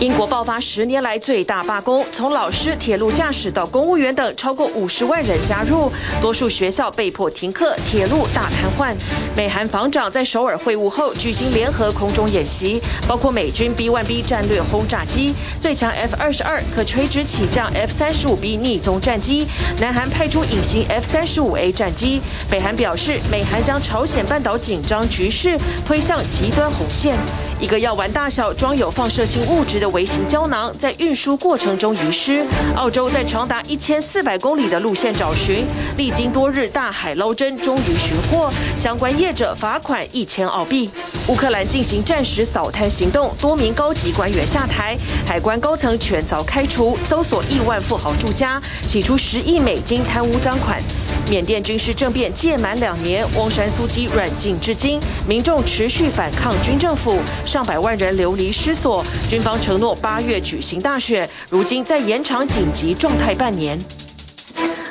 英国爆发十年来最大罢工，从老师、铁路驾驶到公务员等，超过五十万人加入，多数学校被迫停课，铁路大瘫痪。美韩防长在首尔会晤后举行联合空中演习，包括美军 B-1B 战略轰炸机、最强 F-22 可垂直起降 F-35B 逆踪战机，南韩派出隐形 F-35A 战机。北韩表示，美韩将朝鲜半岛紧张局势推向极端红线。一个药丸大小、装有放射性物质的微型胶囊在运输过程中遗失。澳洲在长达一千四百公里的路线找寻，历经多日大海捞针，终于寻获。相关业者罚款一千澳币。乌克兰进行战时扫滩行动，多名高级官员下台，海关高层全遭开除，搜索亿万富豪住家，起出十亿美金贪污赃款。缅甸军事政变届满两年，翁山苏姬软禁至今，民众持续反抗军政府，上百万人流离失所。军方承诺八月举行大选，如今在延长紧急状态半年。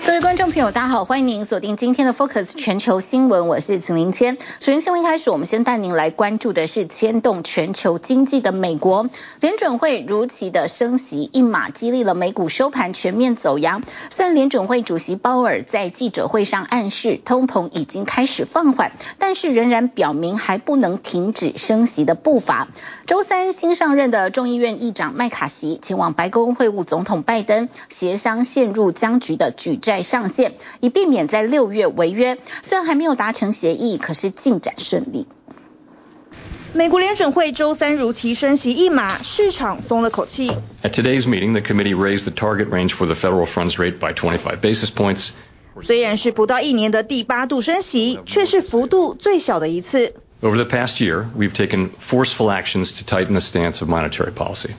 各位观众朋友，大家好，欢迎您锁定今天的 Focus 全球新闻，我是陈林谦。首先新闻开始，我们先带您来关注的是牵动全球经济的美国联准会如期的升息一码，激励了美股收盘全面走扬。虽然联准会主席鲍尔在记者会上暗示通膨已经开始放缓，但是仍然表明还不能停止升息的步伐。周三新上任的众议院议长麦卡锡前往白宫会晤总统拜登，协商陷入僵局的举债。上限，以避免在六月违约。虽然还没有达成协议，可是进展顺利。美国联准会周三如期升息一码，市场松了口气。At today's meeting, the committee raised the target range for the federal funds rate by 25 basis points. 虽然是不到一年的第八度升息，却是幅度最小的一次。Over the past year, we've taken forceful actions to tighten the stance of monetary policy.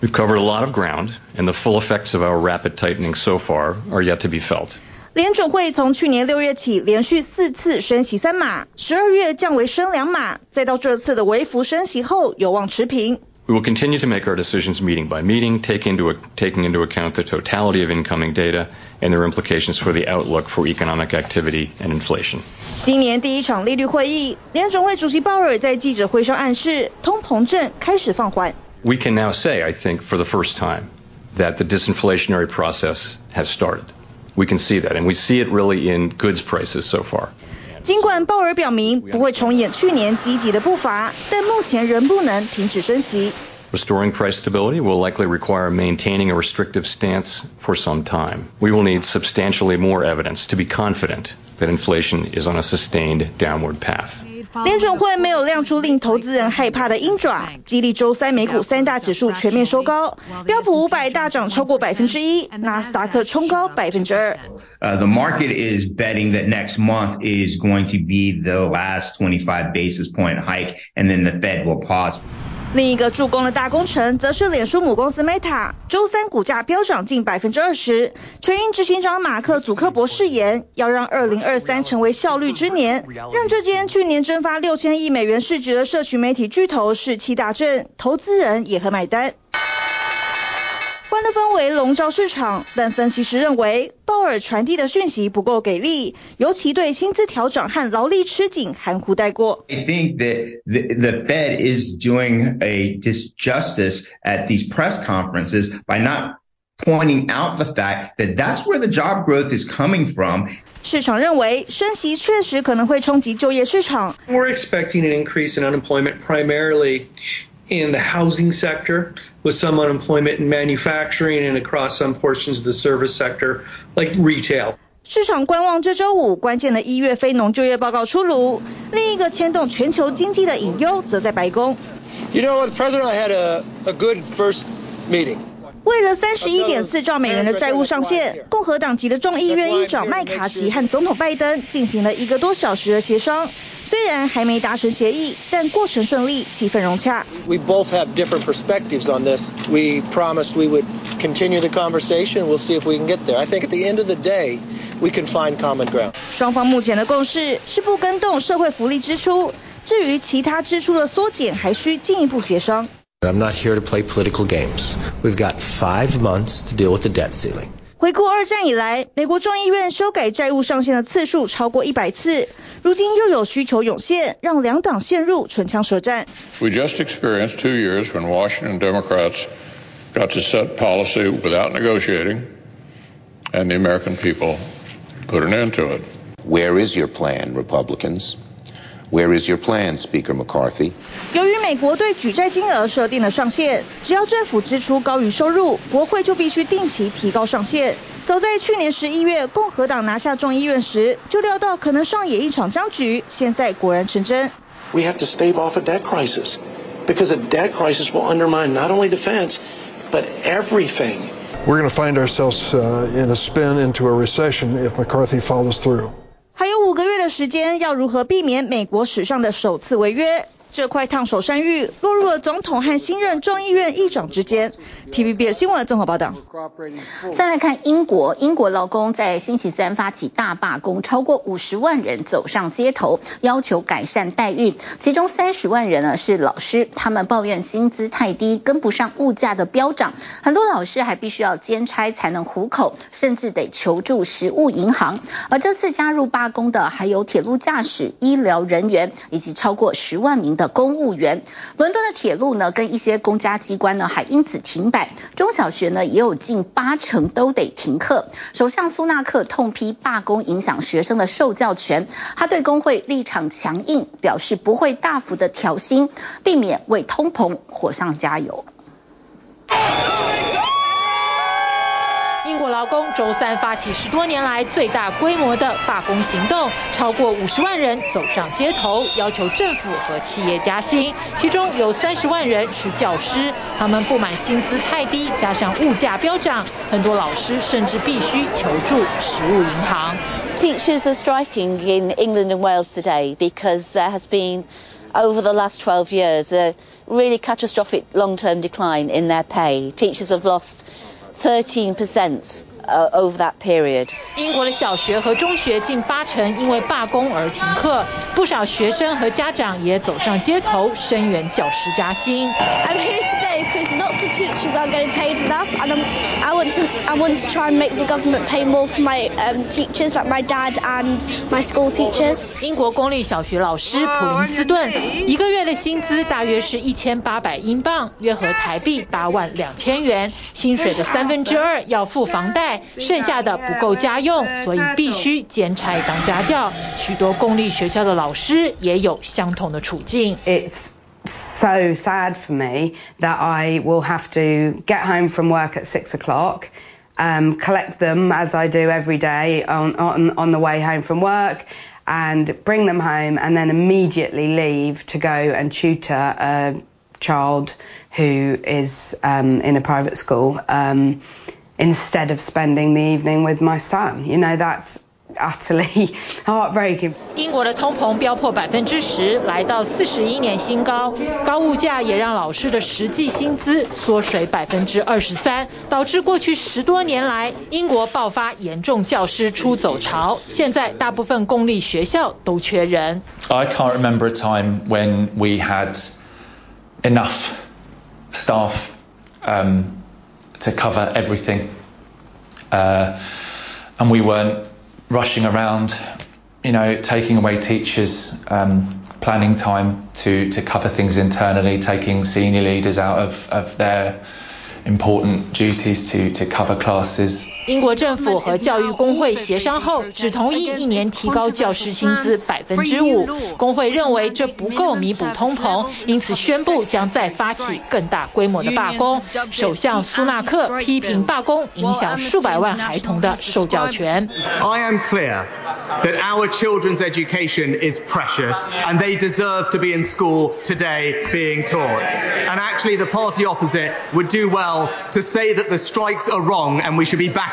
We've covered a lot of ground, and the full effects of our rapid tightening so far are yet to be felt. 联准会从去年六月起连续四次升息三码，十二月降为升两码，再到这次的微幅升息后有望持平。We will continue to make our decisions meeting by meeting, take into, taking into account the totality of incoming data and their implications for the outlook for economic activity and inflation. 今年第一场利率会议，联准会主席鲍尔在记者会上暗示，通膨正开始放缓。 We can now say, I think, for the first time, that the disinflationary process has started. We can see that, and we see it really in goods prices so far. 尽管鲍尔表明不会重演去年积极的步伐，但目前仍不能停止升息。Restoring price stability will likely require maintaining a restrictive stance for some time. We will need substantially more evidence to be confident that inflation is on a sustained downward path. 联准会没有亮出令投资人害怕的鹰爪，激励周三美股三大指数全面收高，标普五百大涨超过百分之一，纳斯达克冲高百分之二。Uh, the market is betting that next month is going to be the last 25 basis point hike, and then the Fed will pause. 另一个助攻的大工程，则是脸书母公司 Meta，周三股价飙涨近百分之二十。全因执行长马克·祖克伯誓言，要让二零二三成为效率之年，让这间去年蒸发六千亿美元市值的社群媒体巨头士气大振，投资人也很买单。欢乐氛围笼罩市场，但分析师认为鲍尔传递的讯息不够给力，尤其对薪资调涨和劳力吃紧含糊带过。I think that the, the Fed is doing a disjustice at these press conferences by not pointing out the fact that that's where the job growth is coming from. 市场认为升息确实可能会冲击就业市场。We're expecting an increase in unemployment primarily in the housing sector, with some unemployment in manufacturing and across some portions of the service sector, like retail. 市场观望这周五关键的一月非农就业报告出炉，另一个牵动全球经济的隐忧则在白宫。You know, the president I had a, a good first meeting. 为了三十一点四兆美元的债务上限，共和党籍的众议院议长麦卡锡和总统拜登进行了一个多小时的协商。虽然还没达成协议，但过程顺利，气氛融洽。We both have different perspectives on this. We promised we would continue the conversation. We'll see if we can get there. I think at the end of the day, we can find common ground. 双方目前的共识是不更动社会福利支出，至于其他支出的缩减，还需进一步协商。I'm not here to play political games. We've got five months to deal with the debt ceiling. 回顾二战以来，美国众议院修改债务上限的次数超过一百次。如今又有需求涌现，让两党陷入唇枪舌战。We just experienced two years when Washington Democrats got to set policy without negotiating, and the American people put an end to it. Where is your plan, Republicans? Where is your plan, Speaker McCarthy? 由于美国对举债金额设定了上限，只要政府支出高于收入，国会就必须定期提高上限。早在去年十一月，共和党拿下众议院时，就料到可能上演一场僵局，现在果然成真。We have to stave off a debt crisis, because a debt crisis will undermine not only defense, but everything. We're going to find ourselves in a spin into a recession if McCarthy follows through. 还有五个月的 时间，要如何避免美国史上的首次违约？这块烫手山芋落入了总统和新任众议院议长之间。TVB 新闻综合报道。再来看英国，英国劳工在星期三发起大罢工，超过五十万人走上街头，要求改善待遇。其中三十万人呢是老师，他们抱怨薪资太低，跟不上物价的飙涨。很多老师还必须要兼差才能糊口，甚至得求助食物银行。而这次加入罢工的还有铁路驾驶、医疗人员以及超过十万名的公务员，伦敦的铁路呢，跟一些公家机关呢，还因此停摆。中小学呢，也有近八成都得停课。首相苏纳克痛批罢工影响学生的受教权，他对工会立场强硬，表示不会大幅的调薪，避免为通膨火上加油。英国劳工周三发起十多年来最大规模的罢工行动，超过五十万人走上街头，要求政府和企业加薪。其中有三十万人是教师，他们不满薪资太低，加上物价飙涨，很多老师甚至必须求助食物银行。Teachers are striking in England and Wales today because there has been over the last 12 years a really catastrophic long-term decline in their pay. Teachers have lost 13% over that period. 英国的小学和中学近八成因为罢工而停课，不少学生和家长也走上街头声援教师加薪。I'm here today because lots of teachers aren't getting paid enough, and I'm, I want to I want to try and make the government pay more for my um, teachers, like my dad and my school teachers. 英国公立小学老师普林斯顿一个月的薪资大约是一千八百英镑，约合台币八万两千元，薪水的三分之二要付房贷。剩下的不够家用，所以必须兼差当家教。许多公立学校的老师也有相同的处境。It's so sad for me that I will have to get home from work at six o'clock, um, collect them as I do every day on, on, on the way home from work, and bring them home, and then immediately leave to go and tutor a child who is um, in a private school. Um, instead of spending the evening with my son. You know, that's utterly heartbreaking. 英国的通膨飙破百分之十，来到四十一年新高。高物价也让老师的实际薪资缩水百分之二十三，导致过去十多年来英国爆发严重教师出走潮。现在大部分公立学校都缺人。I can't remember a time when we had enough staff. Um, to cover everything. Uh, and we weren't rushing around, you know, taking away teachers, um, planning time to, to cover things internally, taking senior leaders out of, of their important duties to, to cover classes. 英国政府和教育工会协商后，只同意一年提高教师薪资百分之五。工会认为这不够弥补通膨，因此宣布将再发起更大规模的罢工。首相苏纳克批评罢工影响数百万孩童的受教权。I am clear that our children's education is precious and they deserve to be in school today being taught. And actually the party opposite would do well to say that the strikes are wrong and we should be back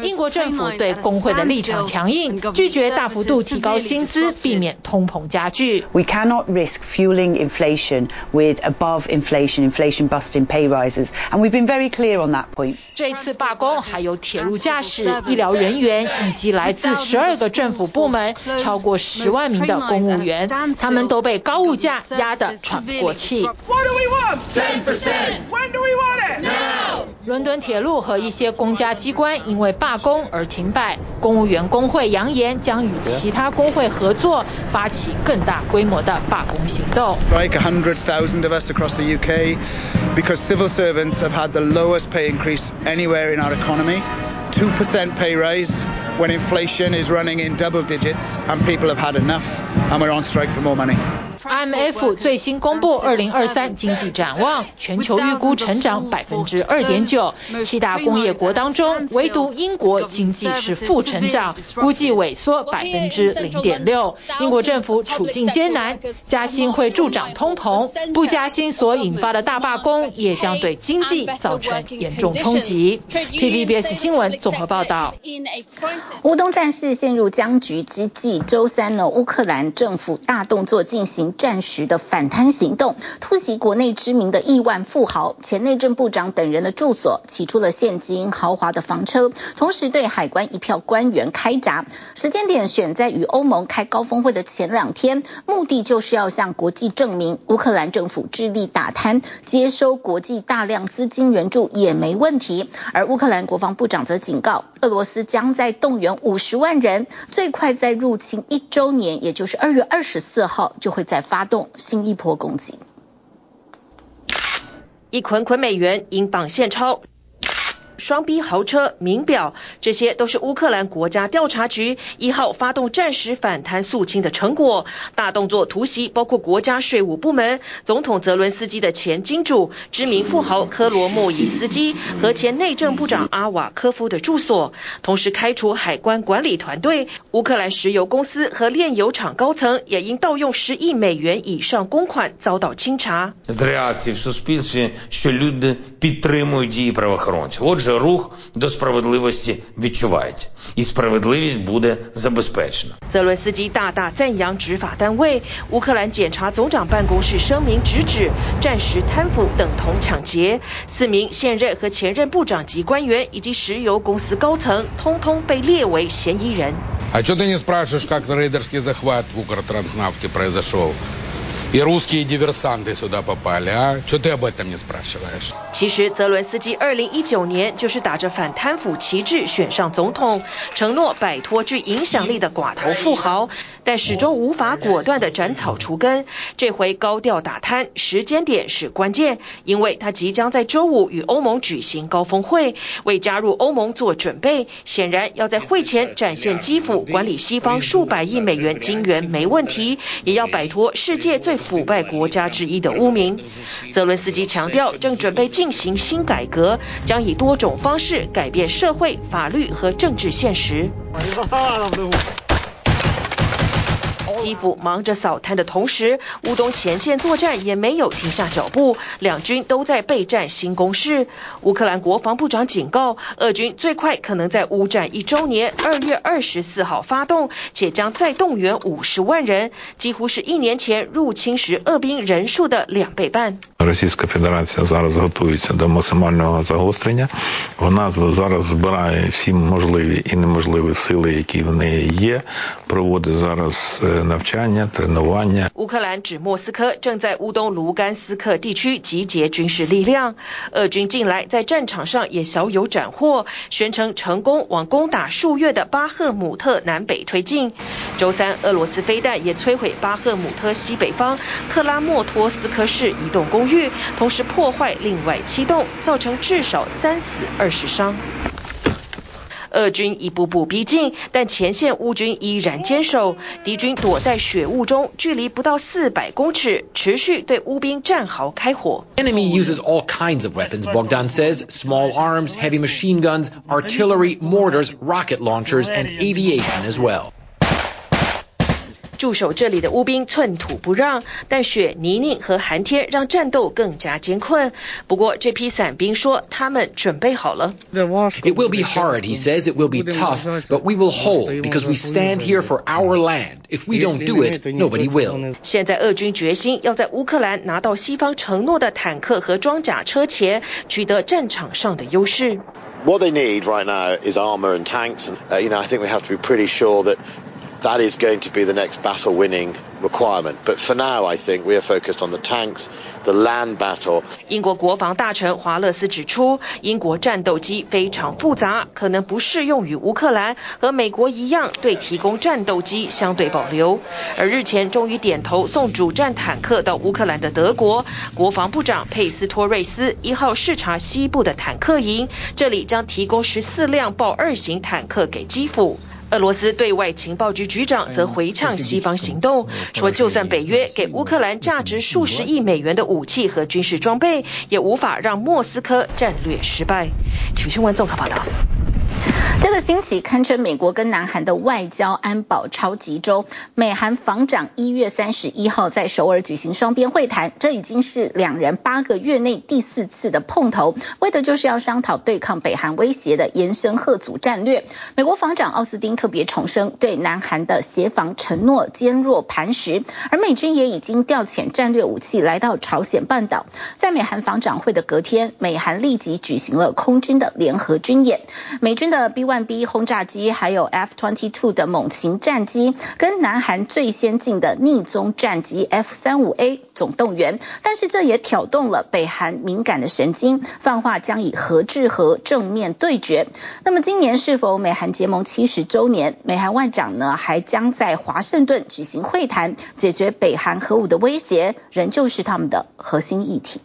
英国政府对工会的立场强硬，拒绝大幅度提高薪资，避免通膨加剧。We cannot risk fueling inflation with above inflation, inflation busting pay rises, and we've been very clear on that point. 这一次罢工还有铁路驾驶、医疗人员以及来自十二个政府部门超过十万名的公务员，他们都被高物价压得喘不过气。What do we want? 10%. When do we want it? Now. 伦敦铁路和一些公家机关因为罢工而停摆，公务员工会扬言将与其他工会合作，发起更大规模的罢工行动。Like 100,000 of us across the UK, because civil servants have had the lowest pay increase anywhere in our economy, 2% pay raise when inflation is running in double digits and people have had enough and we're on strike for more money. IMF 最新公布二零二三经济展望，全球预估成长百分之二点九。七大工业国当中，唯独英国经济是负成长，估计萎缩百分之零点六。英国政府处境艰难，加薪会助长通膨，不加薪所引发的大罢工也将对经济造成严重冲击。TVBS 新闻综合报道。乌东战事陷入僵局之际，周三呢，乌克兰政府大动作进行。战时的反贪行动，突袭国内知名的亿万富豪、前内政部长等人的住所，起出了现金豪华的房车，同时对海关一票官员开闸。时间点选在与欧盟开高峰会的前两天，目的就是要向国际证明，乌克兰政府致力打贪，接收国际大量资金援助也没问题。而乌克兰国防部长则警告，俄罗斯将在动员五十万人，最快在入侵一周年，也就是二月二十四号就会在。发动新一波攻击，一捆捆美元，英镑现钞。双 B 豪车、名表，这些都是乌克兰国家调查局一号发动战时反贪肃清的成果。大动作突袭包括国家税务部门、总统泽伦斯基的前金主、知名富豪科罗莫伊斯基和前内政部长阿瓦科夫的住所，同时开除海关管理团队。乌克兰石油公司和炼油厂高层也因盗用十亿美元以上公款遭到清查。ruch do sprawiedliwości відчувається, і справедливість буде забезпечена. 泽伦斯基大大赞扬执法单位。乌克兰检察总长办公室声明直指战时贪腐等同抢劫，四名现任和前任部长级官员以及石油公司高层，通通被列为嫌疑人。А чого ти не спрашиваешь, как рейдерский захват в Укртранснафте произошел? 其实，泽伦斯基二零一九年就是打着反贪腐旗帜选上总统，承诺摆脱具影响力的寡头富豪，但始终无法果断的斩草除根。这回高调打贪，时间点是关键，因为他即将在周五与欧盟举行高峰会，为加入欧盟做准备。显然要在会前展现基辅管理西方数百亿美元金援没问题，也要摆脱世界最腐败国家之一的污名，泽伦斯基强调，正准备进行新改革，将以多种方式改变社会、法律和政治现实。基辅忙着扫滩的同时，乌东前线作战也没有停下脚步，两军都在备战新攻势。乌克兰国防部长警告，俄军最快可能在乌战一周年二月二十四号发动，且将再动员五十万人，几乎是一年前入侵时俄兵人数的两倍半。乌克兰指莫斯科正在乌东卢甘斯克地区集结军事力量，俄军近来在战场上也小有斩获，宣称成功往攻打数月的巴赫姆特南北推进。周三，俄罗斯飞弹也摧毁巴赫姆特西北方克拉莫托斯科市一栋公寓，同时破坏另外七栋，造成至少三死二十伤。俄军一步步逼近，但前线乌军依然坚守。敌军躲在雪雾中，距离不到四百公尺，持续对乌兵战壕开火。Enemy uses all kinds of weapons, Bogdan says. Small arms, heavy machine guns, artillery, mortars, rocket launchers, and aviation as well. 驻守这里的乌兵寸土不让，但雪、泥泞和寒天让战斗更加艰困。不过，这批伞兵说他们准备好了。It will be hard, he says. It will be tough, but we will hold because we stand here for our land. If we don't do it, nobody will. 现在，俄军决心要在乌克兰拿到西方承诺的坦克和装甲车前，取得战场上的优势。What they need right now is armor and tanks. And, uh, you know, I think we have to be pretty sure that that is going to be the next battle winning requirement. But for now, I think we are focused on the tanks. The land battle. 英国国防大臣华勒斯指出，英国战斗机非常复杂，可能不适用于乌克兰，和美国一样对提供战斗机相对保留。而日前终于点头送主战坦克到乌克兰的德国国防部长佩斯托瑞斯一号视察西部的坦克营，这里将提供十四辆豹二型坦克给基辅。俄罗斯对外情报局局长则回呛西方行动，说就算北约给乌克兰价值数十亿美元的武器和军事装备，也无法让莫斯科战略失败。体育新闻综合报道。这个星期堪称美国跟南韩的外交安保超级周，美韩防长一月三十一号在首尔举行双边会谈，这已经是两人八个月内第四次的碰头，为的就是要商讨对抗北韩威胁的延伸吓阻战略。美国防长奥斯汀特别重申对南韩的协防承诺坚若磐石，而美军也已经调遣战略武器来到朝鲜半岛。在美韩防长会的隔天，美韩立即举行了空军的联合军演，美军的 B 1 B 轰炸机，还有 F twenty two 的猛禽战机，跟南韩最先进的逆踪战机 F 三五 A 总动员，但是这也挑动了北韩敏感的神经，放话将以核制核正面对决。那么今年是否美韩结盟七十周年？美韩外长呢还将在华盛顿举行会谈，解决北韩核武的威胁，仍旧是他们的核心议题。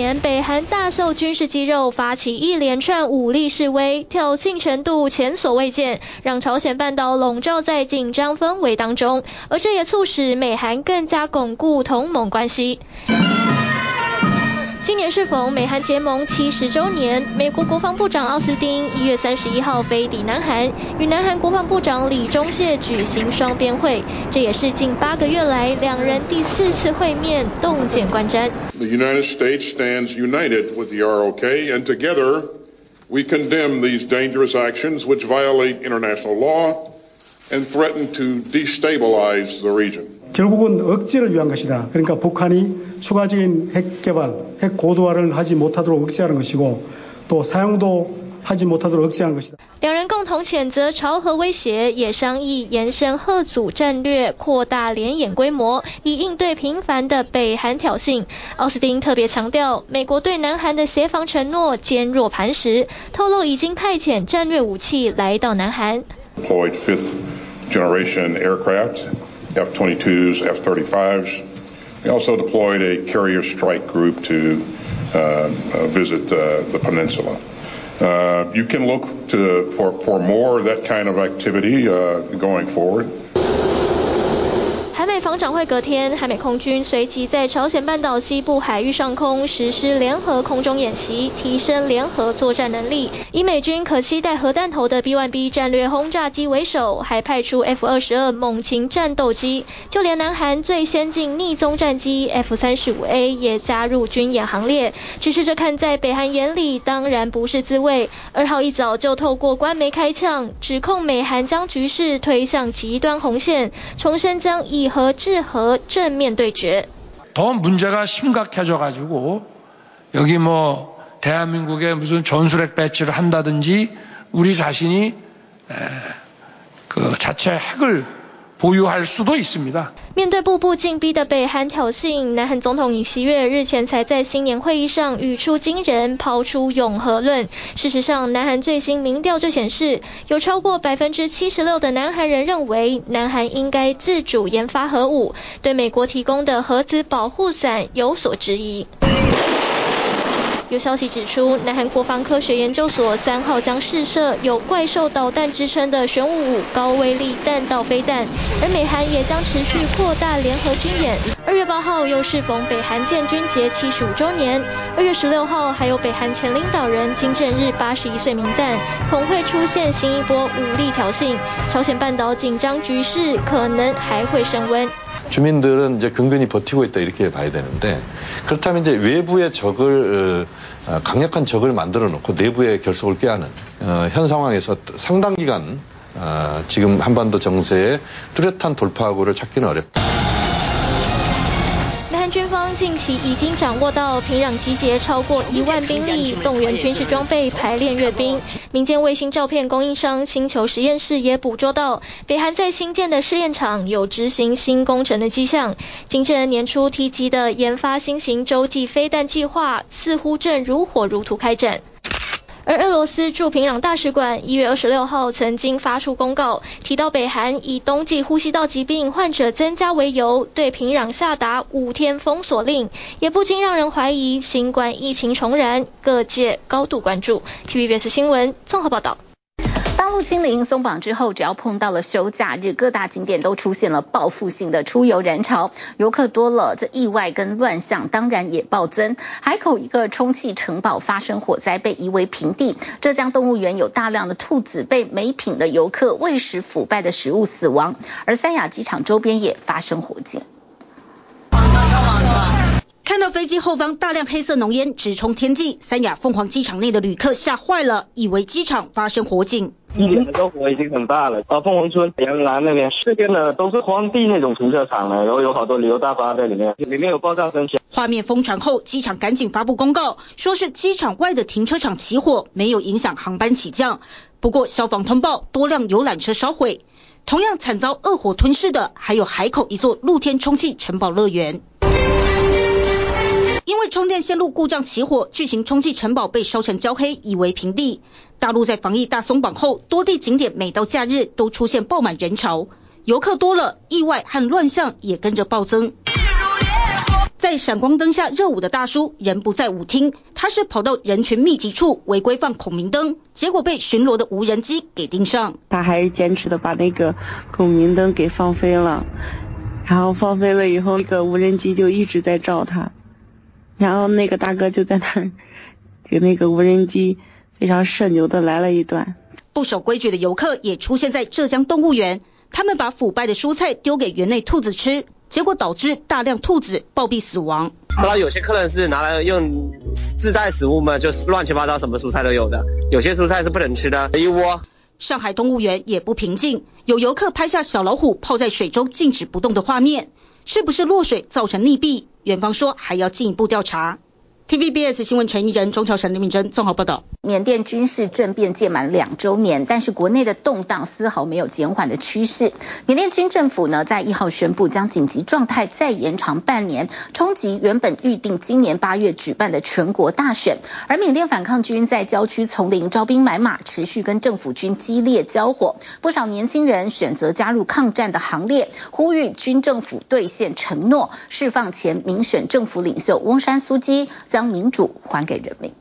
年北韩大秀军事肌肉，发起一连串武力示威，挑衅程度前所未见，让朝鲜半岛笼罩在紧张氛围当中，而这也促使美韩更加巩固同盟关系。今年适逢美韩结盟七十周年，美国国防部长奥斯汀一月三十一号飞抵南韩，与南韩国防部长李钟燮举行双边会，这也是近八个月来两人第四次会面，洞见观瞻。The United States stands united with the ROK, and together we condemn these dangerous actions which violate international law and threaten to destabilize the region. 결국은 억제를 위한 것이다. 그러니까 북한이 추가적인 핵 개발, 핵 고도화를 하지 못하도록 억제하는 것이고 또 사용도 两人共同谴责朝核威胁，也商议延伸吓阻战略，扩大联演规模，以应对频繁的北韩挑衅。奥斯汀特别强调，美国对南韩的协防承诺坚若磐石，透露已经派遣战略武器来到南韩。F-22s, F-35s. We also deployed a carrier strike group to uh, visit the, the peninsula. Uh, you can look to, for, for more of that kind of activity uh, going forward. 在防长会隔天，韩美空军随即在朝鲜半岛西部海域上空实施联合空中演习，提升联合作战能力。以美军可携带核弹头的 B-1B 战略轰炸机为首，还派出 F-22 猛禽战斗机，就连南韩最先进逆踪战机 F-35A 也加入军演行列。只是这看在北韩眼里，当然不是滋味。二号一早就透过官媒开枪，指控美韩将局势推向极端红线，重申将以核 制核正面对决。더 문제가 심각해져 가지고 여기 뭐 대한민국에 무슨 전술핵 배치를 한다든지 우리 자신이 그 자체 핵을 面对步步紧逼的北韩挑衅，南韩总统尹锡悦日前才在新年会议上语出惊人，抛出永和论。事实上，南韩最新民调就显示，有超过百分之七十六的南韩人认为，南韩应该自主研发核武，对美国提供的核子保护伞有所质疑。有消息指出，南韩国防科学研究所三号将试射有“怪兽导弹”之称的玄武五高威力弹道飞弹，而美韩也将持续扩大联合军演。二月八号又适逢北韩建军节七十五周年，二月十六号还有北韩前领导人金正日八十一岁冥诞，恐会出现新一波武力挑衅，朝鲜半岛紧张局势可能还会升温。 주민들은 이제 근근히 버티고 있다 이렇게 봐야 되는데 그렇다면 이제 외부의 적을 강력한 적을 만들어 놓고 내부의 결속을 꾀하는 현 상황에서 상당 기간 지금 한반도 정세에 뚜렷한 돌파구를 찾기는 어렵다. 甸军方近期已经掌握到平壤集结超过一万兵力，动员军事装备排练阅兵。民间卫星照片供应商星球实验室也捕捉到，北韩在新建的试验场有执行新工程的迹象。金正恩年初提及的研发新型洲际飞弹计划，似乎正如火如荼开展。而俄罗斯驻平壤大使馆一月二十六号曾经发出公告，提到北韩以冬季呼吸道疾病患者增加为由，对平壤下达五天封锁令，也不禁让人怀疑新冠疫情重燃，各界高度关注。TVBS 新闻综合报道。清零松绑之后，只要碰到了休假日，各大景点都出现了报复性的出游人潮，游客多了，这意外跟乱象当然也暴增。海口一个充气城堡发生火灾，被夷为平地；浙江动物园有大量的兔子被没品的游客喂食腐败的食物死亡，而三亚机场周边也发生火警。看到飞机后方大量黑色浓烟直冲天际，三亚凤凰机场内的旅客吓坏了，以为机场发生火警。一点的火已经很大了，啊，凤凰村、阳南那边，这边的都是荒地那种停车场了，然后有好多旅游大巴在里面，里面有爆炸声响。画面疯传后，机场赶紧发布公告，说是机场外的停车场起火，没有影响航班起降。不过消防通报多辆游览车烧毁，同样惨遭恶火吞噬的还有海口一座露天充气城堡乐园。因为充电线路故障起火，巨型充气城堡被烧成焦黑，夷为平地。大陆在防疫大松绑后，多地景点每到假日都出现爆满人潮，游客多了，意外和乱象也跟着暴增。在闪光灯下热舞的大叔，人不在舞厅，他是跑到人群密集处违规放孔明灯，结果被巡逻的无人机给盯上。他还是坚持的把那个孔明灯给放飞了，然后放飞了以后，那个无人机就一直在照他。然后那个大哥就在那儿，给那个无人机非常社牛的来了一段。不守规矩的游客也出现在浙江动物园，他们把腐败的蔬菜丢给园内兔子吃，结果导致大量兔子暴毙死亡。知道有些客人是拿来用自带食物嘛，就是乱七八糟什么蔬菜都有的，有些蔬菜是不能吃的。一窝。上海动物园也不平静，有游客拍下小老虎泡在水中静止不动的画面。是不是落水造成溺毙？院方说还要进一步调查。TVBS 新闻陈怡人、钟乔成、李敏珍综合报道。缅甸军事政变届满两周年，但是国内的动荡丝毫没有减缓的趋势。缅甸军政府呢，在一号宣布将紧急状态再延长半年，冲击原本预定今年八月举办的全国大选。而缅甸反抗军在郊区丛林招兵买马，持续跟政府军激烈交火。不少年轻人选择加入抗战的行列，呼吁军政府兑现承诺，释放前民选政府领袖翁山苏姬。民主还给人民。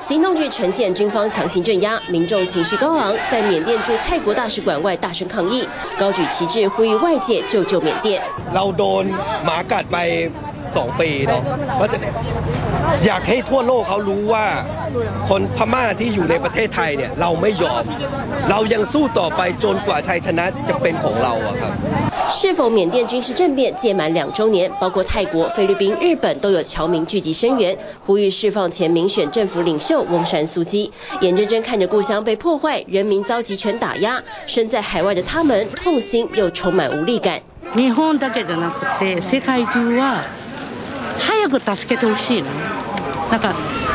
行动剧呈现军方强行镇压，民众情绪高昂，在缅甸驻泰国大使馆外大声抗议，高举旗帜呼吁外界救救缅甸。สองปีเนาะว่าจะ อยากให้ทั่วโลกเขารู้ว่าคนพม่าที่อยู่ในประเทศไทยเนี่ยเราไม่ยอมเรายังสู้ต่อไปจนกว่าชัยชนะจะเป็นของเราอะครับ是否缅甸军事政变届满两周年，包括泰国、菲律宾、日本都有侨民聚集声援，呼吁释放前民选政府领袖翁山苏姬。眼睁睁看着故乡被破坏，人民遭集权打压，身在海外的他们痛心又充满无力感。日本だけじゃなくて世界中は 早く助けてほしいの。なんか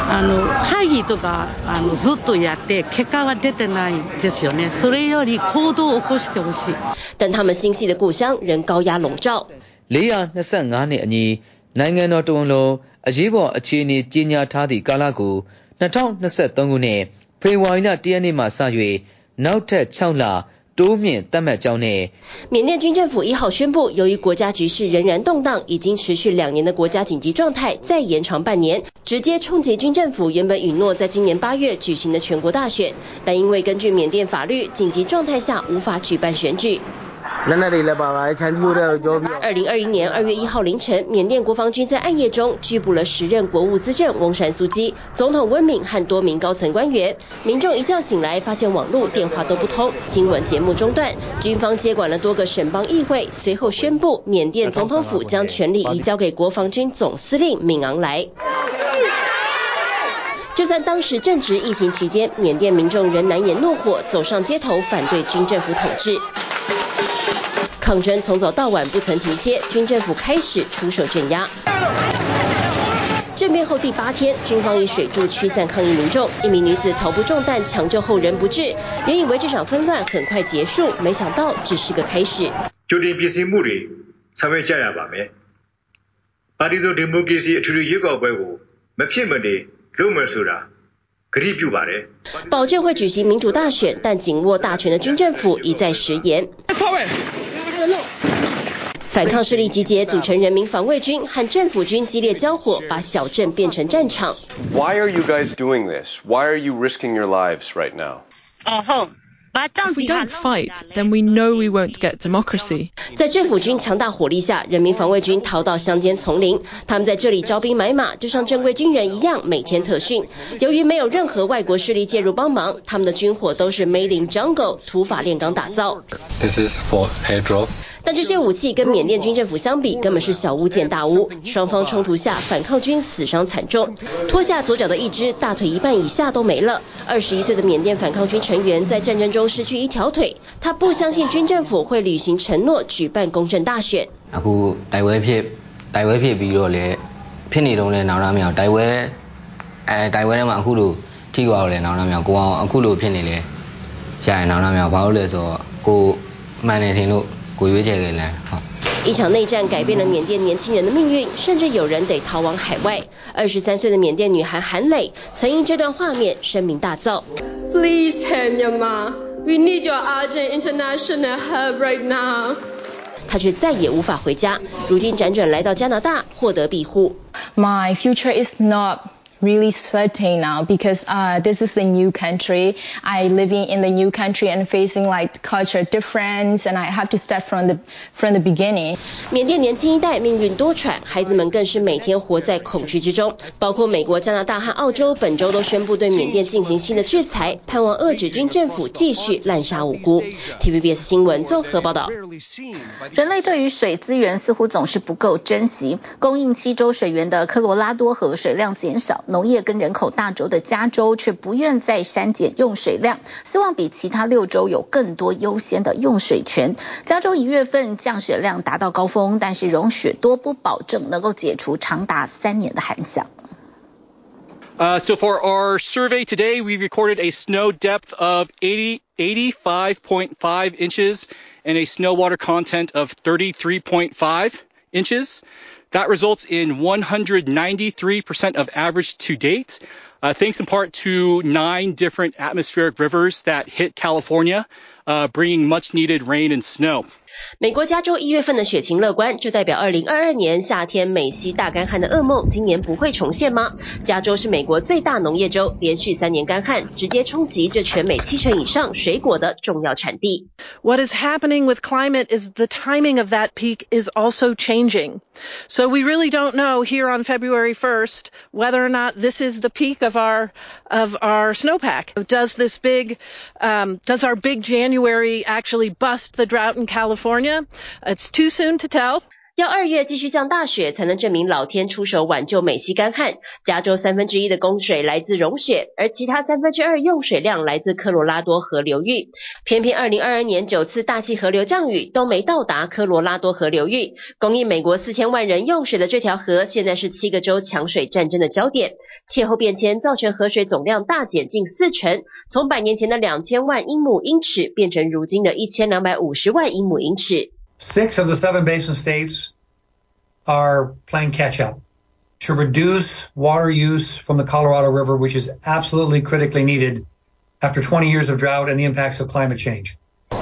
あの会议とかあのずっとやって结果は出てないですよね。それより行动を起こしてほしい。但他们心系的故乡仍高压笼罩。425နှစ်အညီနိုင်ငံတော်တဝန်လုံးအရေးပေါ်အခြေအနေကြီးညာထားသည့်ကာလကို2023ခုနှစ်ဖေဖော်ဝါရီလ1ရက်နေ့မှစ၍နောက်ထပ်6လ 缅甸军政府一号宣布，由于国家局势仍然动荡，已经持续两年的国家紧急状态再延长半年，直接冲击军政府原本允诺在今年八月举行的全国大选，但因为根据缅甸法律，紧急状态下无法举办选举。二零二一年二月一号凌晨，缅甸国防军在暗夜中拘捕了时任国务资政翁山苏姬、总统温敏和多名高层官员。民众一觉醒来，发现网络、电话都不通，新闻节目中断。军方接管了多个省邦议会，随后宣布缅甸总统府将权力移交给国防军总司令敏昂莱。就算当时正值疫情期间，缅甸民众仍难掩怒火，走上街头反对军政府统治。抗争从早到晚不曾停歇，军政府开始出手镇压。政变后第八天，军方以水柱驱散抗议民众。一名女子头部中弹，抢救后人不治。原以为这场纷乱很快结束，没想到只是个开始。保证会举行民主大选，但紧握大权的军政府一再食言。反抗势力集结，组成人民防卫军，和政府军激烈交火，把小镇变成战场。Why are you guys doing this? Why are you risking your lives right now? Our home. If we don't fight, then we know we won't get democracy. 在政府军强大火力下，人民防卫军逃到乡间丛林。他们在这里招兵买马，就像正规军人一样，每天特训。由于没有任何外国势力介入帮忙，他们的军火都是 Made in Jungle 土法炼钢打造。This is for airdrop. 但这些武器跟缅甸军政府相比，根本是小巫见大巫。双方冲突下，反抗军死伤惨重，脱下左脚的一只，大腿一半以下都没了。二十一岁的缅甸反抗军成员在战争中失去一条腿，他不相信军政府会履行承诺，举办公正大选。အခုတိုက်ပွဲဖြစ်တိုက်ပွဲဖြစ်ပြီးတော့လည်းဖြစ်နေတော့လည်းနောက်လာမြောက်တိုက်ပွဲအဲတိုက်ပွဲထဲမှာအခုလိုထိသွားတော့လည်းနောက်လာမြောက်ကိုအောင်အခုလိုဖြစ်နေလေရှာရင်နောက်လာမြောက်ဘာလို့လဲဆိုတော့ကိုမှန်တယ်ထင်လို့。 古月这个来哈。一场内战改变了缅甸年轻人的命运，甚至有人得逃往海外。二十三岁的缅甸女孩韩磊曾因这段画面声名大噪。Please hand your ma, we need your urgent international help right now. 她却再也无法回家，如今辗转来到加拿大获得庇护。My future is not really certain now because uh, this is a new country. I living in the new country and facing like culture difference, and I have to start from the from the beginning. 缅甸年轻一代命运多舛，孩子们更是每天活在恐惧之中。包括美国、加拿大和澳洲本周都宣布对缅甸进行新的制裁，盼望遏制军政府继续滥杀无辜。TVBS 新闻综合报道。人类对于水资源似乎总是不够珍惜，供应七州水源的科罗拉多河水量减少。农业跟人口大州的加州却不愿再删减用水量，希望比其他六州有更多优先的用水权。加州一月份降雪量达到高峰，但是融雪多不保证能够解除长达三年的旱象。Uh, so for our survey today, we recorded a snow depth of 80, 85.5 inches and a snow water content of 33.5 inches. That results in 193% of average to date, uh, thanks in part to nine different atmospheric rivers that hit California, uh, bringing much needed rain and snow. 美国加州一月份的雪情乐观，这代表二零二二年夏天美西大干旱的噩梦今年不会重现吗？加州是美国最大农业州，连续三年干旱，直接冲击这全美七成以上水果的重要产地。What is happening with climate is the timing of that peak is also changing. So we really don't know here on February 1st whether or not this is the peak of our of our snowpack. Does this big um, does our big January actually bust the drought in California? It's too soon to tell. 要二月继续降大雪，才能证明老天出手挽救美西干旱。加州三分之一的供水来自融雪，而其他三分之二用水量来自科罗拉多河流域。偏偏二零二二年九次大气河流降雨都没到达科罗拉多河流域，供应美国四千万人用水的这条河，现在是七个州抢水战争的焦点。气候变迁造成河水总量大减近四成，从百年前的两千万英亩英尺变成如今的一千两百五十万英亩英尺。Six of the seven basin states are playing catch up to reduce water use from the Colorado River, which is absolutely critically needed after 20 years of drought and the impacts of climate change.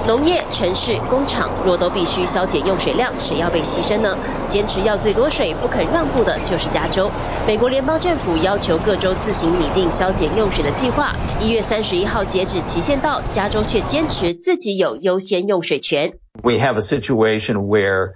农业、城市、工厂若都必须削减用水量，谁要被牺牲呢？坚持要最多水、不肯让步的就是加州。美国联邦政府要求各州自行拟定削减用水的计划。一月三十一号截止期限到，加州却坚持自己有优先用水权。We have a situation where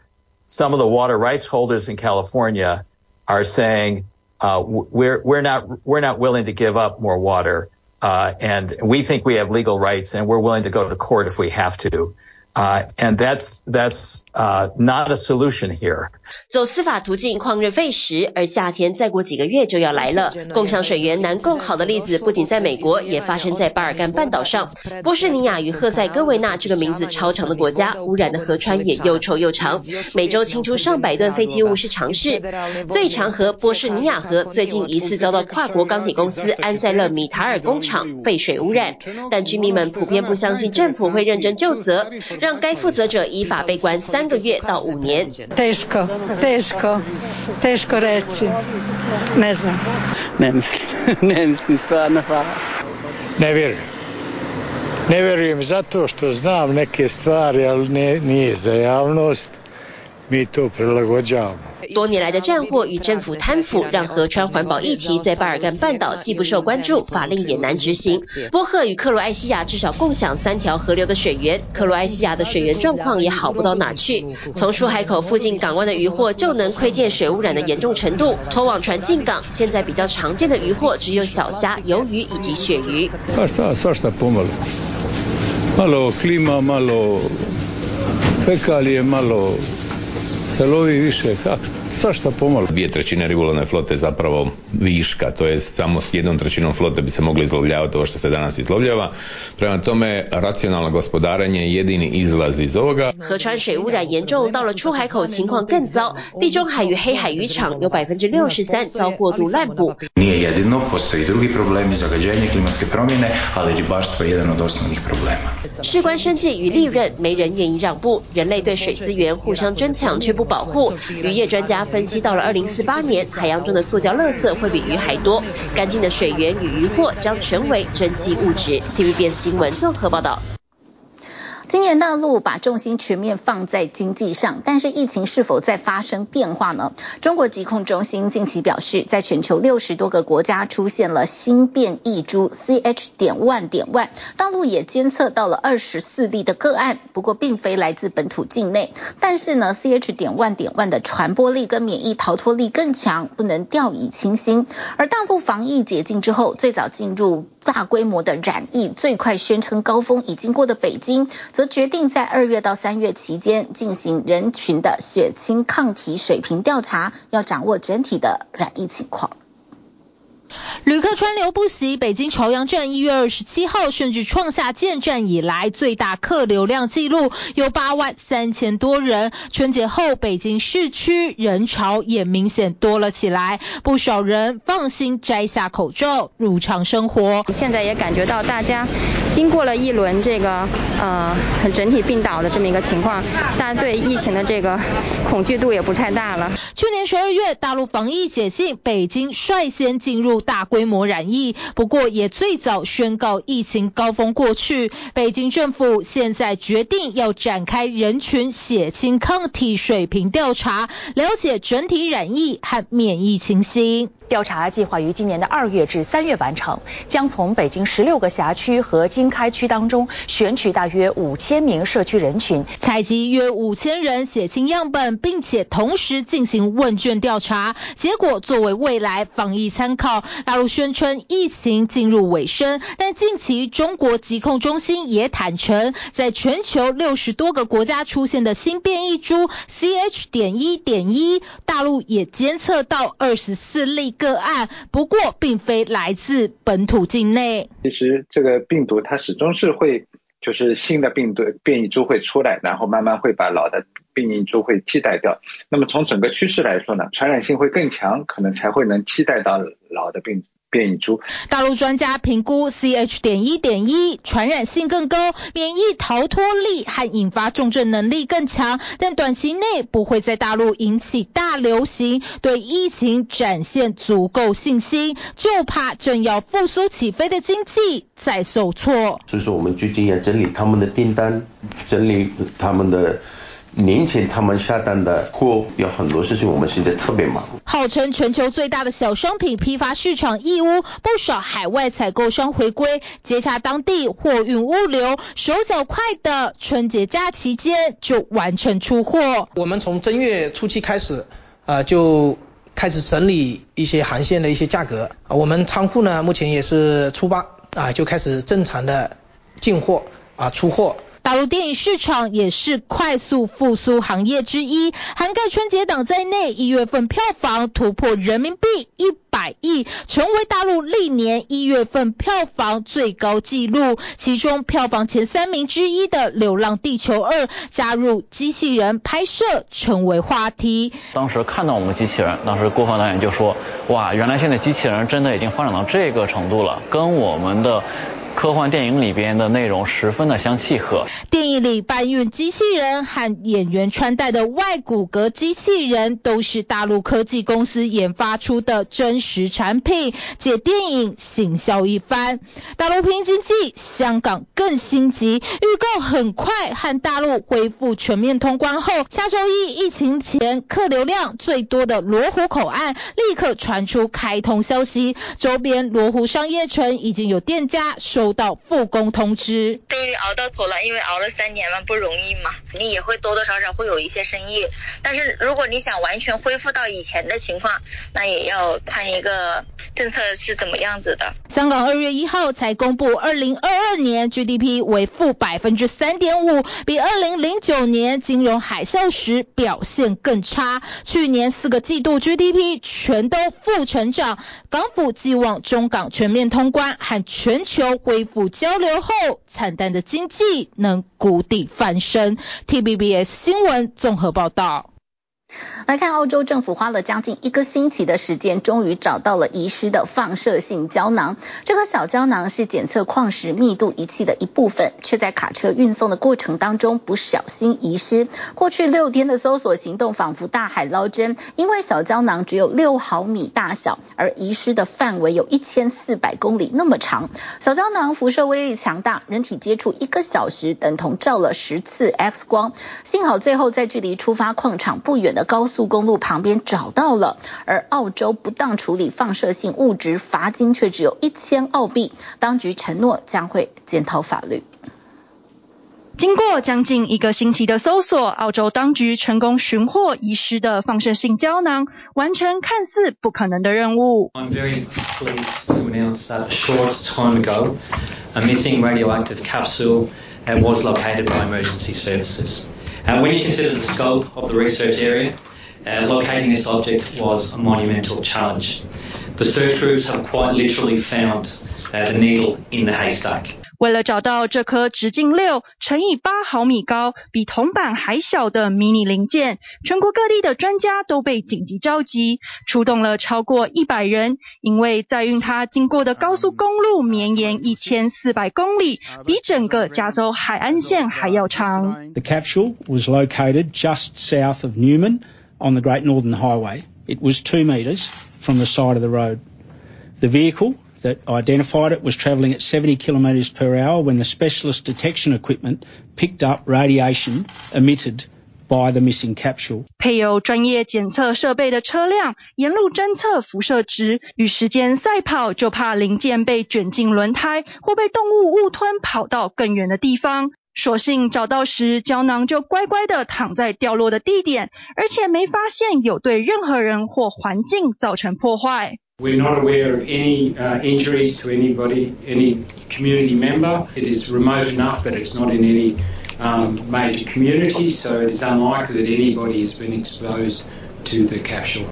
some of the water rights holders in California are saying, uh, we're, we're not, we're not willing to give up more water. Uh, and we think we have legal rights and we're willing to go to court if we have to. Uh, and that's that's uh, not a solution here. 走司法途径旷日费时，而夏天再过几个月就要来了。共享水源难共好的例子不仅在美国，也发生在巴尔干半岛上。波士尼亚与赫塞哥维纳这个名字超长的国家，污染的河川也又臭又长，每周清出上百吨废弃物是常事。最长河波士尼亚河最近疑似遭到跨国钢铁公司安塞勒米塔尔工厂废水污染，但居民们普遍不相信政府会认真就责。让该负责者依法被关三个月到五年。Teško, teško, teško reći. Ne znam. Ne mislim, ne mislim stvarno, hvala. Ne vjerujem. Ne vjerujem zato što znam neke stvari, ali ne, nije za javnost. Mi to prilagođavamo. 多年来的战祸与政府贪腐，让河川环保议题在巴尔干半岛既不受关注，法令也难执行。波赫与克罗埃西亚至少共享三条河流的水源，克罗埃西亚的水源状况也好不到哪去。从出海口附近港湾的渔获就能窥见水污染的严重程度。拖网船进港，现在比较常见的渔获只有小虾、鱿鱼以及鳕鱼。se lovi više, kako? Svašta pomalo. Dvije trećine ribolovne flote zapravo viška, to je samo s jednom trećinom flote bi se mogli izlovljavati ovo što se danas izlovljava. Prema tome, racionalno gospodarenje je jedini izlaz iz ovoga. 河川水污染严重，到了出海口情况更糟。地中海与黑海渔场有百分之六十三遭过度滥捕。Nije jedino, postoji drugi problemi, zagađenje, klimatske promjene, ali ribarstvo je jedan od osnovnih problema. 事关生计与利润，没人愿意让步。人类对水资源互相争抢却不保护。渔业专家分析，到了二零四八年，海洋中的塑胶垃圾会比鱼还多。干净的水源与渔获将成为珍稀物质。TVBS 新闻综合报道。今年大陆把重心全面放在经济上，但是疫情是否在发生变化呢？中国疾控中心近期表示，在全球六十多个国家出现了新变异株 CH 点万点万大陆也监测到了二十四例的个案，不过并非来自本土境内。但是呢，CH 点万点万的传播力跟免疫逃脱力更强，不能掉以轻心。而大陆防疫解禁之后，最早进入大规模的染疫，最快宣称高峰已经过的北京，则决定在二月到三月期间进行人群的血清抗体水平调查，要掌握整体的染疫情况。旅客川流不息，北京朝阳站一月二十七号甚至创下建站以来最大客流量记录，有八万三千多人。春节后，北京市区人潮也明显多了起来，不少人放心摘下口罩，入场生活。现在也感觉到大家经过了一轮这个呃很整体病倒的这么一个情况，大家对疫情的这个恐惧度也不太大了。去年十二月，大陆防疫解禁，北京率先进入大规模染疫，不过也最早宣告疫情高峰过去。北京政府现在决定要展开人群血清抗体水平调查，了解整体染疫和免疫情形。调查计划于今年的二月至三月完成，将从北京十六个辖区和经开区当中选取大约五千名社区人群，采集约五千人血清样本，并且同时进行问卷调查，结果作为未来防疫参考。大陆宣称疫情进入尾声，但近期中国疾控中心也坦承，在全球六十多个国家出现的新变异株 CH 点一点一，大陆也监测到二十四例。个案，不过并非来自本土境内。其实这个病毒它始终是会，就是新的病毒变异株会出来，然后慢慢会把老的变异株会替代掉。那么从整个趋势来说呢，传染性会更强，可能才会能替代到老的病毒。变异株，大陆专家评估 CH 点一点一传染性更高，免疫逃脱力和引发重症能力更强，但短期内不会在大陆引起大流行，对疫情展现足够信心，就怕正要复苏起飞的经济再受挫。所以说，我们最近要整理他们的订单，整理他们的。年前他们下单的货有很多事情，我们现在特别忙。号称全球最大的小商品批发市场义乌，不少海外采购商回归，接洽当地货运物流，手脚快的，春节假期间就完成出货。我们从正月初七开始，啊、呃，就开始整理一些航线的一些价格。我们仓库呢，目前也是初八啊，就开始正常的进货啊，出货。大陆电影市场也是快速复苏行业之一，涵盖春节档在内，一月份票房突破人民币一百亿，成为大陆历年一月份票房最高纪录。其中票房前三名之一的《流浪地球二》加入机器人拍摄，成为话题。当时看到我们机器人，当时郭帆导演就说：“哇，原来现在机器人真的已经发展到这个程度了，跟我们的。”科幻电影里边的内容十分的相契合。电影里搬运机器人和演员穿戴的外骨骼机器人都是大陆科技公司研发出的真实产品，借电影行销一番。大陆拼经济，香港更心急，预告很快和大陆恢复全面通关后，下周一疫情前客流量最多的罗湖口岸立刻传出开通消息，周边罗湖商业城已经有店家收。收到复工通知，终于熬到头了，因为熬了三年嘛，不容易嘛，你也会多多少少会有一些生意，但是如果你想完全恢复到以前的情况，那也要看一个政策是怎么样子的。香港二月一号才公布，二零二二年 GDP 为负百分之三点五，比二零零九年金融海啸时表现更差。去年四个季度 GDP 全都负成长，港府寄望中港全面通关和全球恢复交流后，惨淡的经济能谷底翻身。T B B S 新闻综合报道。来看，澳洲政府花了将近一个星期的时间，终于找到了遗失的放射性胶囊。这个小胶囊是检测矿石密度仪器的一部分，却在卡车运送的过程当中不小心遗失。过去六天的搜索行动仿佛大海捞针，因为小胶囊只有六毫米大小，而遗失的范围有一千四百公里那么长。小胶囊辐射威力强大，人体接触一个小时等同照了十次 X 光。幸好最后在距离出发矿场不远的高速公路旁边找到了，而澳洲不当处理放射性物质罚金却只有一千澳币，当局承诺将会检讨法律。经过将近一个星期的搜索，澳洲当局成功寻获遗失的放射性胶囊，完成看似不可能的任务。I'm very pleased to announce that a short time ago, a missing radioactive capsule was located by emergency services. And when you consider the scope of the research area, uh, locating this object was a monumental challenge. The search groups have quite literally found uh, the needle in the haystack. 为了找到这颗直径六乘以八毫米高、比铜板还小的迷你零件，全国各地的专家都被紧急召集，出动了超过一百人。因为载运它经过的高速公路绵延一千四百公里，比整个加州海岸线还要长。The capsule was located just south of Newman on the Great Northern Highway. It was two meters from the side of the road. The vehicle that identified it was traveling at 70 kilometers per hour when the specialist detection equipment picked up radiation emitted by the missing capsule. 配有专业检测设备的车辆沿路侦测辐射值，与时间赛跑，就怕零件被卷进轮胎或被动物误吞跑到更远的地方。所幸找到时，胶囊就乖乖地躺在掉落的地点，而且没发现有对任何人或环境造成破坏。We're not aware of any uh, injuries to anybody, any community member. It is remote enough that it's not in any um, major community, so it is unlikely that anybody has been exposed to the capsule.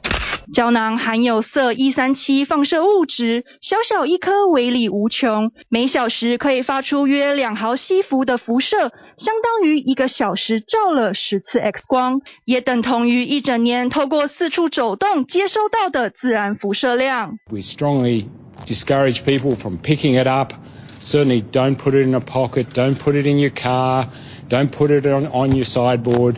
胶囊含有铯一三七放射物质，小小一颗，威力无穷，每小时可以发出约两毫西弗的辐射，相当于一个小时照了十次 X 光，也等同于一整年透过四处走动接收到的自然辐射量。We strongly discourage people from picking it up. Certainly don't put it in a pocket, don't put it in your car, don't put it on, on your sideboard.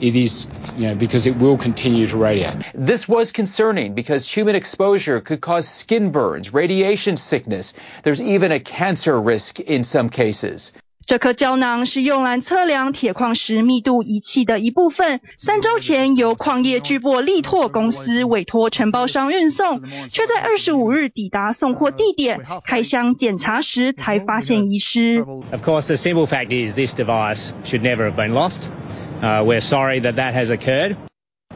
It is You know, because it will continue to radiate. This was concerning because human exposure could cause skin burns, radiation sickness. There's even a cancer risk in some cases. 这颗胶囊是用来测量铁矿石密度仪器的一部分。三周前，由矿业巨擘力拓公司委托承包商运送，却在二十五日抵达送货地点，开箱检查时才发现遗失。Of course, the simple fact is this device should never have been lost. Uh, we're sorry that that has occurred.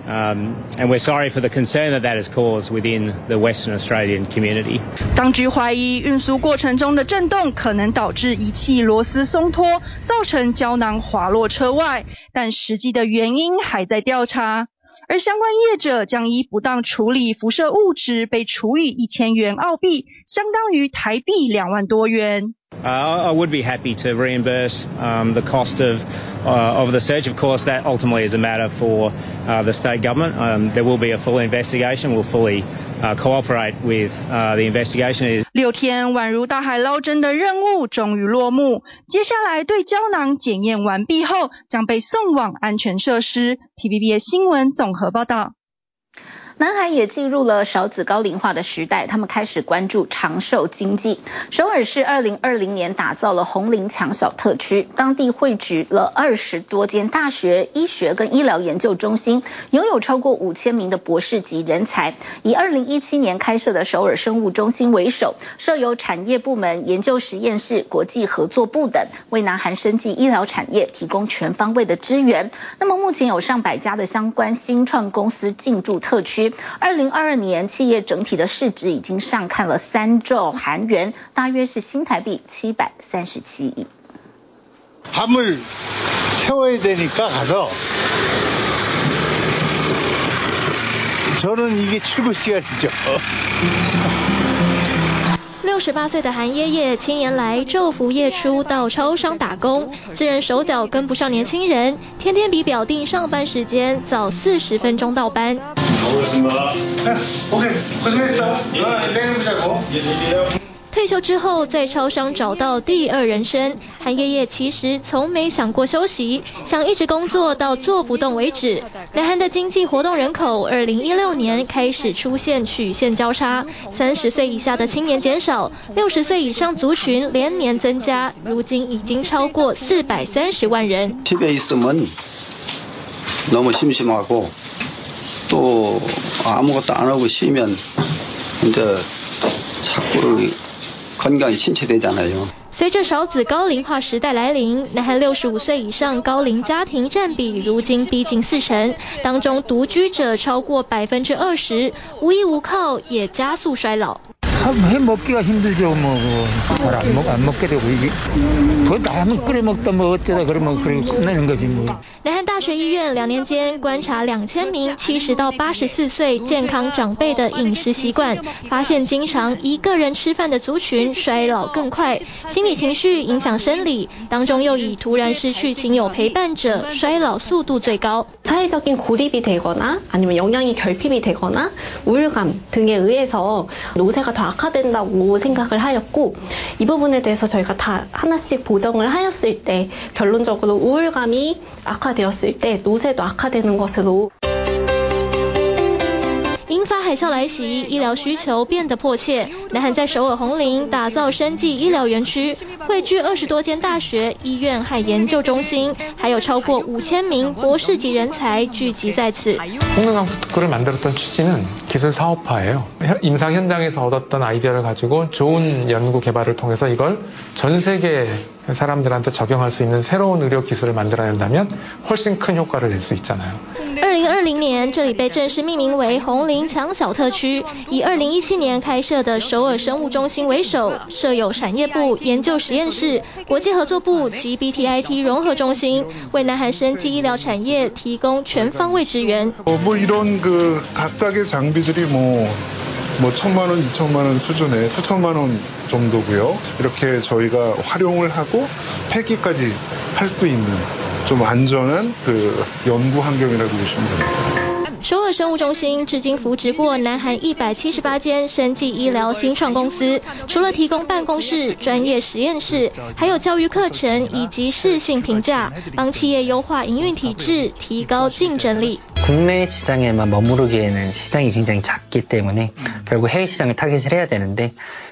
Um, and we're sorry for the concern that that has caused within the Western Australian community. 当局怀疑运输过程中的震动可能导致仪器螺丝松脱，造成胶囊滑落车外，但实际的原因还在调查。而相关业者将依不当处理辐射物质被处以一千元澳币，相当于台币两万多元。Uh, I would be happy to reimburse um, the cost of uh, of the search. Of course, that ultimately is a matter for uh, the state government. Um, there will be a full investigation. We'll fully uh, cooperate with uh, the investigation. 六天宛如大海捞针的任务终于落幕。接下来对胶囊检验完毕后，将被送往安全设施。TVBS 新闻综合报道。 南韩也进入了少子高龄化的时代，他们开始关注长寿经济。首尔市二零二零年打造了红林强小特区，当地汇聚了二十多间大学、医学跟医疗研究中心，拥有超过五千名的博士级人才。以二零一七年开设的首尔生物中心为首，设有产业部门、研究实验室、国际合作部等，为南韩生技医疗产业提供全方位的支援。那么目前有上百家的相关新创公司进驻特区。二零二二年，企业整体的市值已经上看了三兆韩元，大约是新台币七百三十七亿。함을세워야되니까가서저는이게출근시간이죠 六十八岁的韩爷爷，七年来昼伏夜出到超商打工，自然手脚跟不上年轻人，天天比表定上班时间早四十分钟到班。退休之后，在超商找到第二人生。韩爷爷其实从没想过休息，想一直工作到做不动为止。南韩的经济活动人口，二零一六年开始出现曲线交叉，三十岁以下的青年减少，六十岁以上族群连年增加，如今已经超过四百三十万人。또 아무것도 안 하고 쉬면 이제 자꾸 건강이 침체되잖아요. 随着少子高龄化时代来临，南韩六十五岁以上高龄家庭占比如今逼近四成，当中独居者超过百分之二十，无依无靠也加速衰老。 南韩大学医院两年间观察两千名七十到八十四岁健康长辈的饮食习惯，发现经常一个人吃饭的族群衰老更快，心理情绪影响生理，当中又以突然失去亲友陪伴者衰老速度最高。 사회적인 고립이 되거나 아니면 영양이 결핍이 되거나 우울감 등에 의해서 노쇠가 더 악화된다고 생각을 하였고 이 부분에 대해서 저희가 다 하나씩 보정을 하였을 때 결론적으로 우울감이 악화되었을 때 노쇠도 악화되는 것으로 英法海啸来袭，医疗需求变得迫切。南韩在首尔红林打造生技医疗园区，汇聚二十多间大学、医院和研究中心，还有超过五千名博士级人才聚集在此。 홍릉강수 특구를 만들었던 취지는 기술 사업화예요. 임상 현장에서 얻었던 아이디어를 가지고 좋은 연구 개발을 통해서 이걸 전 세계 사람들한테 적용할 수 있는 새로운 의료 기술을 만들어낸다면 훨씬 큰 효과를 낼 수 있잖아요. 二零二零年，这里被正式命名为红林强小特区，以二零一七年开设的首尔生物中心为首，设有产业部、研究实验室、国际合作部及 BTIT 融合中心，为南韩生技医疗产业提供全方位支援。 뭐 이런 그 각각의 장비들이 뭐, 뭐 천만 원, 이천만 원 수준의 수천만 원 정도고요. 이렇게 저희가 활용을 하고 폐기까지 할 수 있는 좀 안전한 그 연구 환경이라고 보시면 됩니다. 首尔生物中心至今扶植过南韩一百七十八间生技医疗新创公司，除了提供办公室、专业实验室，还有教育课程以及适性评价，帮企业优化营运体制，提高竞争力。 국내 시장에만 머무르기에는 시장이 굉장히 작기 때문에 결국 해외 시장을 타겟을 해야 되는데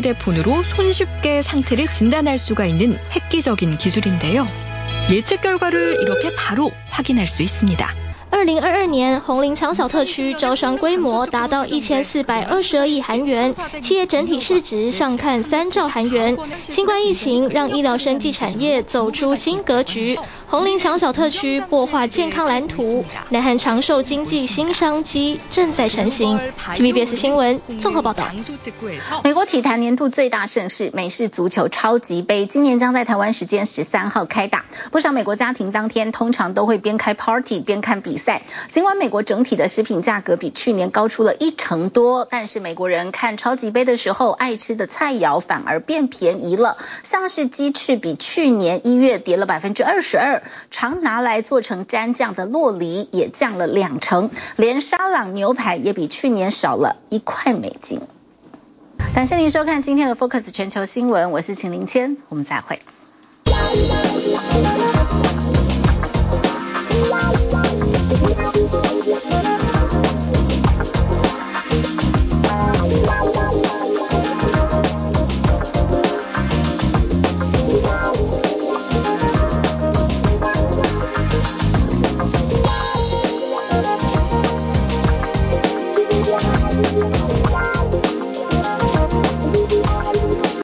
대폰으로 손쉽게 상태를 진단할 수가 있는 획기적인 기술인데요. 예측 결과를 이렇게 바로 확인할 수 있습니다. 二零二二年，红林抢小特区招商规模达到一千四百二十二亿韩元，企业整体市值上看三兆韩元。新冠疫情让医疗生技产业走出新格局，红林抢小特区擘画健康蓝图，南韩长寿经济新商机正在成型。TVBS 新闻综合报道。美国体坛年度最大盛事美式足球超级杯，今年将在台湾时间十三号开打。不少美国家庭当天通常都会边开 party 边看比赛。尽管美国整体的食品价格比去年高出了一成多，但是美国人看超级杯的时候，爱吃的菜肴反而变便宜了。像是鸡翅比去年一月跌了百分之二十二，常拿来做成蘸酱的洛梨也降了两成，连沙朗牛排也比去年少了一块美金。感谢您收看今天的 Focus 全球新闻，我是秦林谦，我们再会。